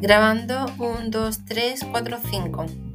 Grabando 1, 2, 3, 4, 5.